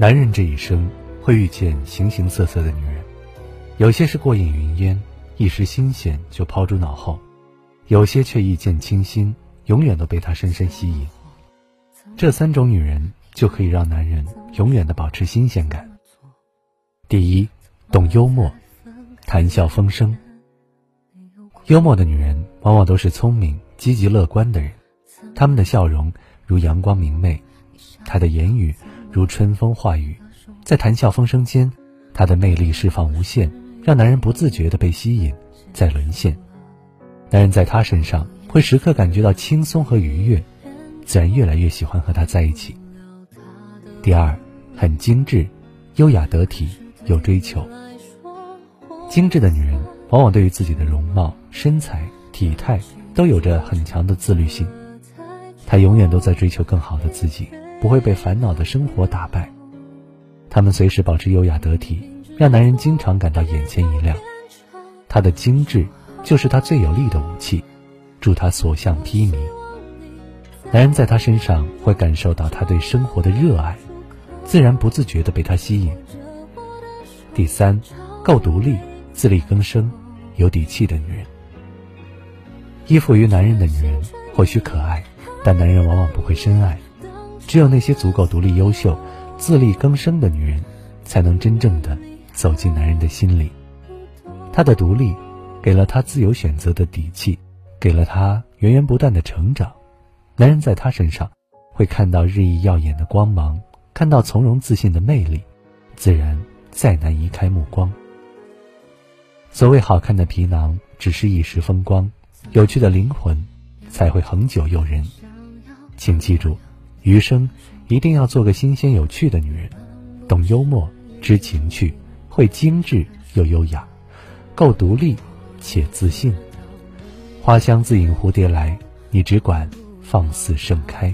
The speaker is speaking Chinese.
男人这一生会遇见形形色色的女人，有些是过眼云烟，一时新鲜就抛诸脑后；有些却一见倾心，永远都被她深深吸引。这三种女人就可以让男人永远的保持新鲜感。第一，懂幽默，谈笑风生。幽默的女人往往都是聪明、积极、乐观的人，她们的笑容如阳光明媚，她的言语。如春风化雨，在谈笑风生间，她的魅力释放无限，让男人不自觉地被吸引，在沦陷。男人在她身上会时刻感觉到轻松和愉悦，自然越来越喜欢和她在一起。第二，很精致，优雅得体，有追求。精致的女人往往对于自己的容貌、身材、体态都有着很强的自律性，她永远都在追求更好的自己。不会被烦恼的生活打败，他们随时保持优雅得体，让男人经常感到眼前一亮。她的精致就是她最有力的武器，助她所向披靡。男人在她身上会感受到她对生活的热爱，自然不自觉地被她吸引。第三，够独立、自力更生、有底气的女人。依附于男人的女人或许可爱，但男人往往不会深爱。只有那些足够独立、优秀、自力更生的女人，才能真正的走进男人的心里。她的独立，给了他自由选择的底气，给了他源源不断的成长。男人在她身上，会看到日益耀眼的光芒，看到从容自信的魅力，自然再难移开目光。所谓好看的皮囊，只是一时风光；有趣的灵魂，才会恒久诱人。请记住。余生一定要做个新鲜有趣的女人，懂幽默，知情趣，会精致又优雅，够独立且自信。花香自引蝴蝶来，你只管放肆盛开。